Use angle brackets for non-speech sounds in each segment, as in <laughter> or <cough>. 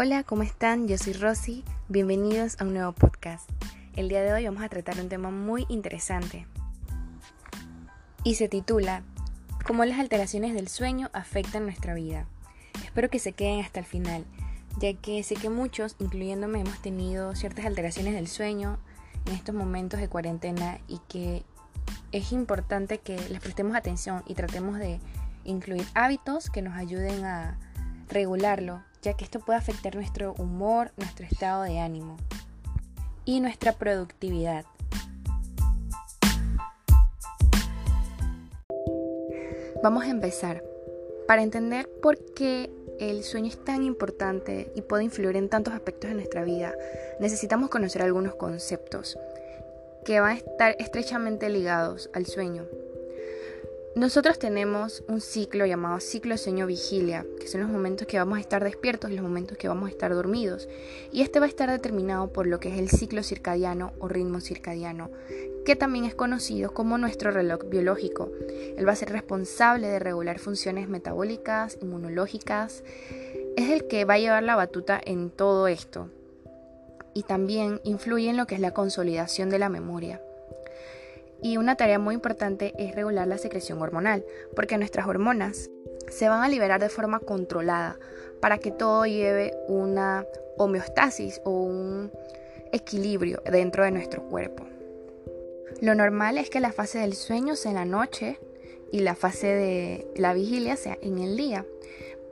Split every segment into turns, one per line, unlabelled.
Hola, ¿cómo están? Yo soy Rosy. Bienvenidos a un nuevo podcast. El día de hoy vamos a tratar un tema muy interesante y se titula Cómo las alteraciones del sueño afectan nuestra vida. Espero que se queden hasta el final, ya que sé que muchos, incluyéndome, hemos tenido ciertas alteraciones del sueño en estos momentos de cuarentena y que es importante que les prestemos atención y tratemos de incluir hábitos que nos ayuden a regularlo ya que esto puede afectar nuestro humor, nuestro estado de ánimo y nuestra productividad. Vamos a empezar. Para entender por qué el sueño es tan importante y puede influir en tantos aspectos de nuestra vida, necesitamos conocer algunos conceptos que van a estar estrechamente ligados al sueño. Nosotros tenemos un ciclo llamado ciclo sueño-vigilia, que son los momentos que vamos a estar despiertos y los momentos que vamos a estar dormidos. Y este va a estar determinado por lo que es el ciclo circadiano o ritmo circadiano, que también es conocido como nuestro reloj biológico. Él va a ser responsable de regular funciones metabólicas, inmunológicas. Es el que va a llevar la batuta en todo esto. Y también influye en lo que es la consolidación de la memoria. Y una tarea muy importante es regular la secreción hormonal, porque nuestras hormonas se van a liberar de forma controlada para que todo lleve una homeostasis o un equilibrio dentro de nuestro cuerpo. Lo normal es que la fase del sueño sea en la noche y la fase de la vigilia sea en el día,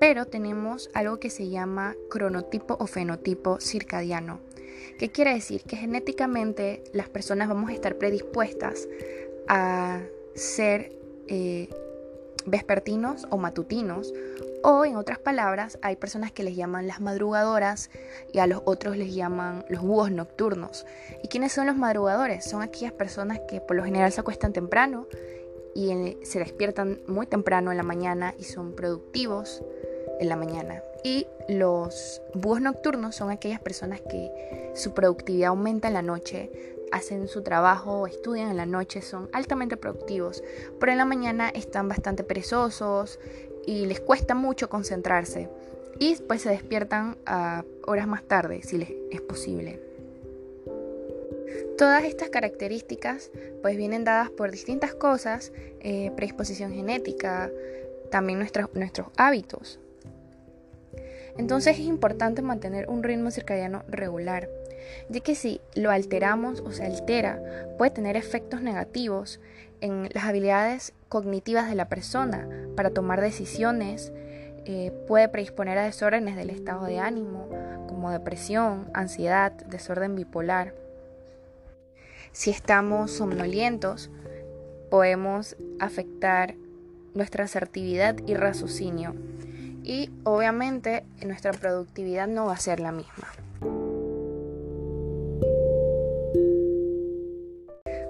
pero tenemos algo que se llama cronotipo o fenotipo circadiano ¿Qué quiere decir? Que genéticamente las personas vamos a estar predispuestas a ser eh, vespertinos o matutinos. O en otras palabras, hay personas que les llaman las madrugadoras y a los otros les llaman los búhos nocturnos. ¿Y quiénes son los madrugadores? Son aquellas personas que por lo general se acuestan temprano y se despiertan muy temprano en la mañana y son productivos en la mañana. Y los búhos nocturnos son aquellas personas que su productividad aumenta en la noche, hacen su trabajo, estudian en la noche, son altamente productivos, pero en la mañana están bastante perezosos y les cuesta mucho concentrarse. Y después se despiertan a horas más tarde, si les es posible. Todas estas características pues vienen dadas por distintas cosas, eh, predisposición genética, también nuestros, nuestros hábitos. Entonces es importante mantener un ritmo circadiano regular, ya que si lo alteramos o se altera, puede tener efectos negativos en las habilidades cognitivas de la persona para tomar decisiones, eh, puede predisponer a desórdenes del estado de ánimo, como depresión, ansiedad, desorden bipolar. Si estamos somnolientos, podemos afectar nuestra asertividad y raciocinio y obviamente nuestra productividad no va a ser la misma.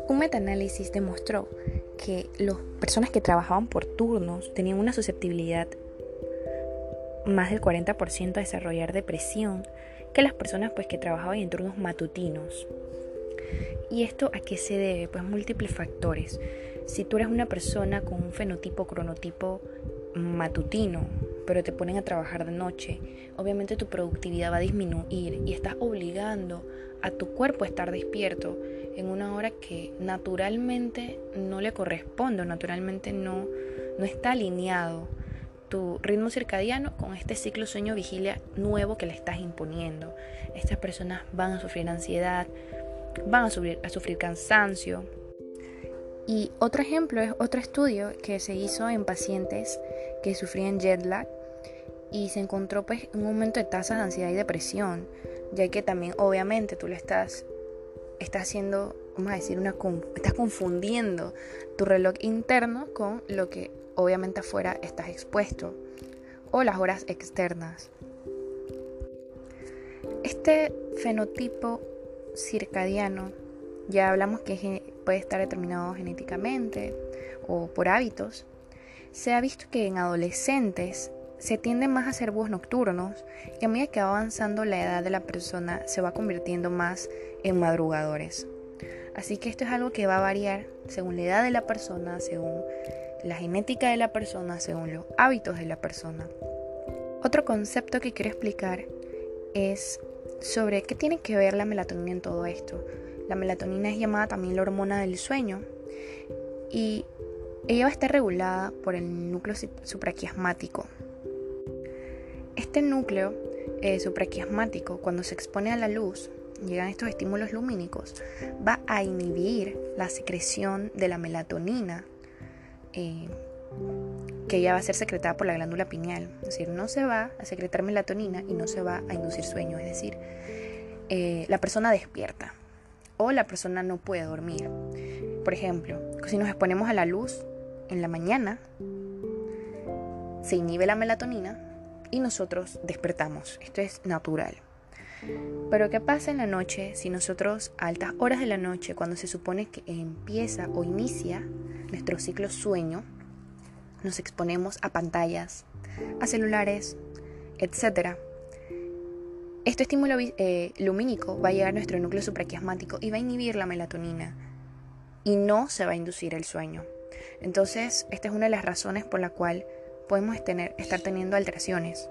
Un metaanálisis demostró que las personas que trabajaban por turnos tenían una susceptibilidad más del 40% a desarrollar depresión que las personas pues que trabajaban en turnos matutinos. ¿Y esto a qué se debe? Pues múltiples factores. Si tú eres una persona con un fenotipo cronotipo matutino, pero te ponen a trabajar de noche, obviamente tu productividad va a disminuir y estás obligando a tu cuerpo a estar despierto en una hora que naturalmente no le corresponde, naturalmente no, no está alineado tu ritmo circadiano con este ciclo sueño-vigilia nuevo que le estás imponiendo. Estas personas van a sufrir ansiedad, van a sufrir, a sufrir cansancio. Y otro ejemplo es otro estudio que se hizo en pacientes que sufrían jet lag y se encontró pues un aumento de tasas de ansiedad y depresión, ya que también obviamente tú le estás, estás haciendo, vamos a decir, una, estás confundiendo tu reloj interno con lo que obviamente afuera estás expuesto o las horas externas. Este fenotipo circadiano, ya hablamos que puede estar determinado genéticamente o por hábitos, se ha visto que en adolescentes se tiende más a ser búhos nocturnos y a medida que va avanzando la edad de la persona se va convirtiendo más en madrugadores. Así que esto es algo que va a variar según la edad de la persona, según la genética de la persona, según los hábitos de la persona. Otro concepto que quiero explicar es sobre qué tiene que ver la melatonina en todo esto. La melatonina es llamada también la hormona del sueño y ella va a estar regulada por el núcleo supraquiasmático. Este núcleo eh, supraquiasmático, cuando se expone a la luz, llegan estos estímulos lumínicos, va a inhibir la secreción de la melatonina, eh, que ya va a ser secretada por la glándula pineal. Es decir, no se va a secretar melatonina y no se va a inducir sueño. Es decir, eh, la persona despierta o la persona no puede dormir. Por ejemplo, si nos exponemos a la luz en la mañana, se inhibe la melatonina y nosotros despertamos. Esto es natural. Pero ¿qué pasa en la noche si nosotros a altas horas de la noche, cuando se supone que empieza o inicia nuestro ciclo sueño, nos exponemos a pantallas, a celulares, etc. Este estímulo eh, lumínico va a llegar a nuestro núcleo supraquiasmático y va a inhibir la melatonina y no se va a inducir el sueño. Entonces, esta es una de las razones por la cual podemos estar teniendo alteraciones.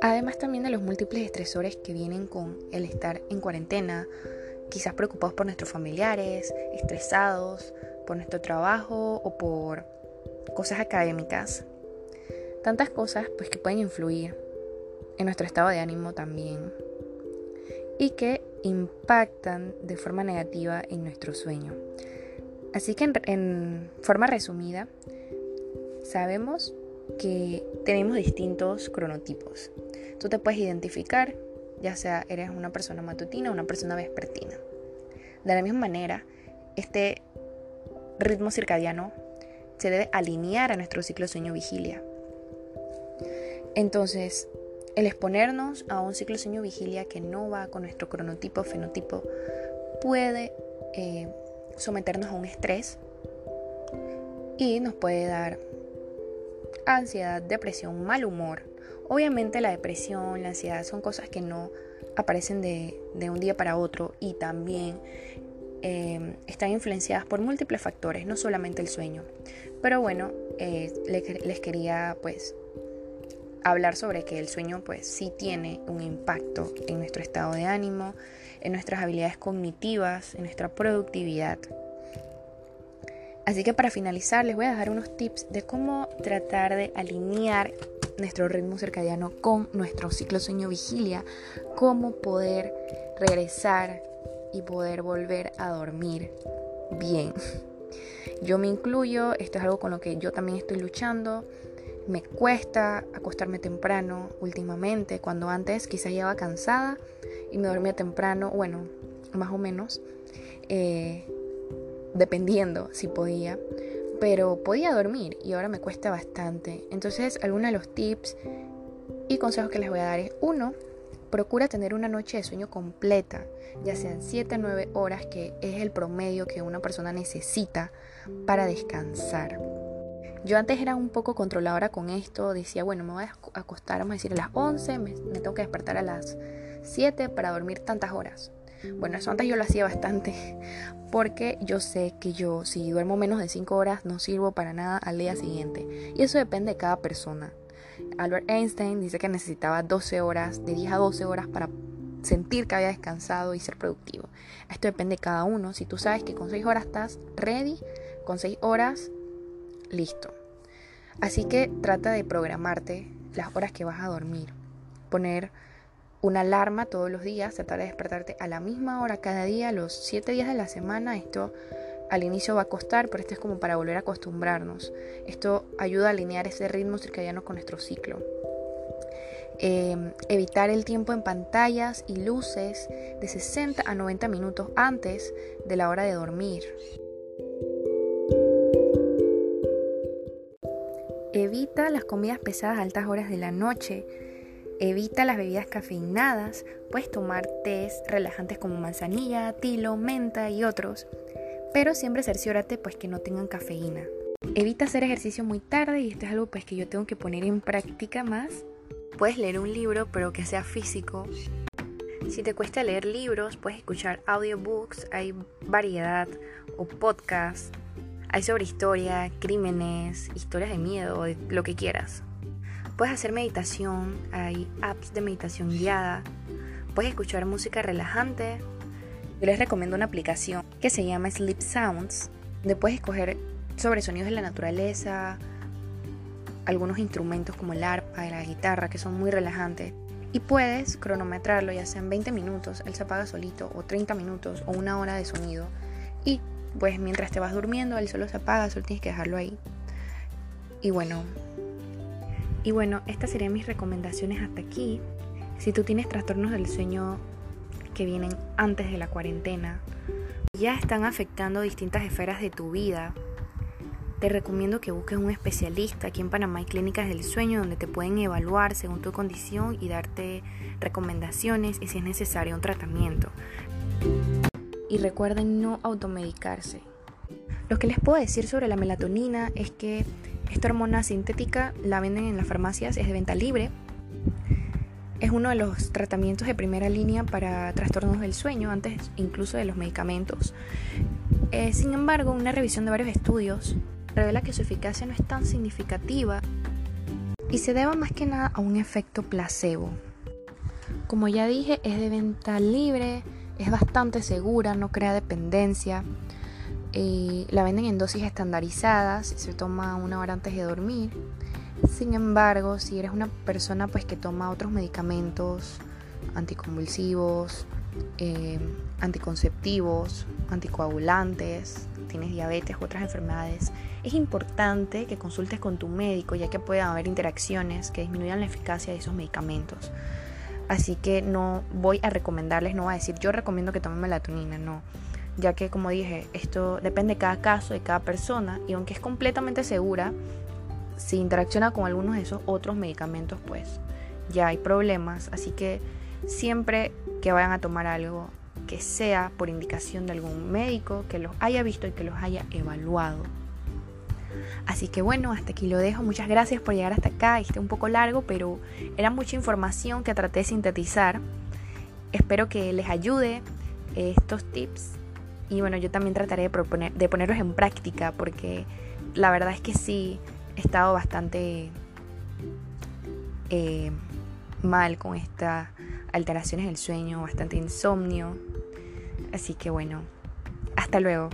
Además también de los múltiples estresores que vienen con el estar en cuarentena, quizás preocupados por nuestros familiares, estresados por nuestro trabajo o por cosas académicas. Tantas cosas pues que pueden influir en nuestro estado de ánimo también y que impactan de forma negativa en nuestro sueño. Así que en, en forma resumida, sabemos que tenemos distintos cronotipos. Tú te puedes identificar, ya sea eres una persona matutina o una persona vespertina. De la misma manera, este ritmo circadiano se debe alinear a nuestro ciclo sueño-vigilia. Entonces, el exponernos a un ciclo sueño-vigilia que no va con nuestro cronotipo o fenotipo puede eh, someternos a un estrés y nos puede dar ansiedad, depresión, mal humor. Obviamente la depresión, la ansiedad son cosas que no aparecen de, un día para otro y también eh, están influenciadas por múltiples factores, no solamente el sueño. Pero bueno, eh, les, quería pues hablar sobre que el sueño pues sí tiene un impacto en nuestro estado de ánimo, en nuestras habilidades cognitivas, en nuestra productividad. Así que para finalizar les voy a dejar unos tips de cómo tratar de alinear nuestro ritmo circadiano con nuestro ciclo sueño vigilia, cómo poder regresar y poder volver a dormir bien. Yo me incluyo, esto es algo con lo que yo también estoy luchando. Me cuesta acostarme temprano últimamente, cuando antes quizás iba cansada y me dormía temprano, bueno, más o menos. Eh, dependiendo si podía, pero podía dormir y ahora me cuesta bastante. Entonces, algunos de los tips y consejos que les voy a dar es uno, procura tener una noche de sueño completa, ya sean 7 a 9 horas, que es el promedio que una persona necesita para descansar. Yo antes era un poco controladora con esto, decía, bueno, me voy a acostar, vamos a decir, a las 11, me, tengo que despertar a las 7 para dormir tantas horas. Bueno, eso antes yo lo hacía bastante <laughs> porque yo sé que yo si duermo menos de 5 horas no sirvo para nada al día siguiente. Y eso depende de cada persona. Albert Einstein dice que necesitaba 12 horas, de 10 a 12 horas para sentir que había descansado y ser productivo. Esto depende de cada uno. Si tú sabes que con 6 horas estás ready, con 6 horas, listo. Así que trata de programarte las horas que vas a dormir. Poner una alarma todos los días, tratar de despertarte a la misma hora cada día, los 7 días de la semana. Esto al inicio va a costar, pero esto es como para volver a acostumbrarnos. Esto ayuda a alinear ese ritmo circadiano con nuestro ciclo. Em, evitar el tiempo en pantallas y luces de 60 a 90 minutos antes de la hora de dormir. Evita las comidas pesadas a altas horas de la noche Evita las bebidas cafeinadas, puedes tomar tés relajantes como manzanilla, tilo, menta y otros, pero siempre cerciórate pues que no tengan cafeína. Evita hacer ejercicio muy tarde y esto es algo pues que yo tengo que poner en práctica más. Puedes leer un libro pero que sea físico. Si te cuesta leer libros, puedes escuchar audiobooks, hay variedad o podcasts Hay sobre historia, crímenes, historias de miedo, lo que quieras. Puedes hacer meditación, hay apps de meditación guiada, puedes escuchar música relajante. Yo les recomiendo una aplicación que se llama Sleep Sounds, donde puedes escoger sobre sonidos de la naturaleza, algunos instrumentos como el arpa y la guitarra que son muy relajantes. Y puedes cronometrarlo, ya sean 20 minutos, él se apaga solito, o 30 minutos, o una hora de sonido. Y pues mientras te vas durmiendo, él solo se apaga, solo tienes que dejarlo ahí. Y bueno, y bueno, estas serían mis recomendaciones hasta aquí. Si tú tienes trastornos del sueño que vienen antes de la cuarentena, ya están afectando distintas esferas de tu vida, te recomiendo que busques un especialista. Aquí en Panamá hay clínicas del sueño donde te pueden evaluar según tu condición y darte recomendaciones y si es necesario un tratamiento. Y recuerden no automedicarse. Lo que les puedo decir sobre la melatonina es que esta hormona sintética la venden en las farmacias, es de venta libre. Es uno de los tratamientos de primera línea para trastornos del sueño, antes incluso de los medicamentos. Eh, sin embargo, una revisión de varios estudios revela que su eficacia no es tan significativa y se debe más que nada a un efecto placebo. Como ya dije, es de venta libre, es bastante segura, no crea dependencia. Eh, la venden en dosis estandarizadas, se toma una hora antes de dormir. Sin embargo, si eres una persona pues que toma otros medicamentos anticonvulsivos, eh, anticonceptivos, anticoagulantes, tienes diabetes u otras enfermedades, es importante que consultes con tu médico ya que puede haber interacciones que disminuyan la eficacia de esos medicamentos. Así que no voy a recomendarles, no voy a decir yo recomiendo que tomen melatonina, no. Ya que como dije, esto depende de cada caso, de cada persona y aunque es completamente segura, si interacciona con algunos de esos otros medicamentos, pues ya hay problemas. Así que siempre que vayan a tomar algo, que sea por indicación de algún médico que los haya visto y que los haya evaluado. Así que bueno, hasta aquí lo dejo. Muchas gracias por llegar hasta acá. Este un poco largo, pero era mucha información que traté de sintetizar. Espero que les ayude estos tips. Y bueno, yo también trataré de, ponerlos en práctica porque la verdad es que sí, he estado bastante eh, mal con estas alteraciones del sueño, bastante insomnio. Así que bueno, hasta luego.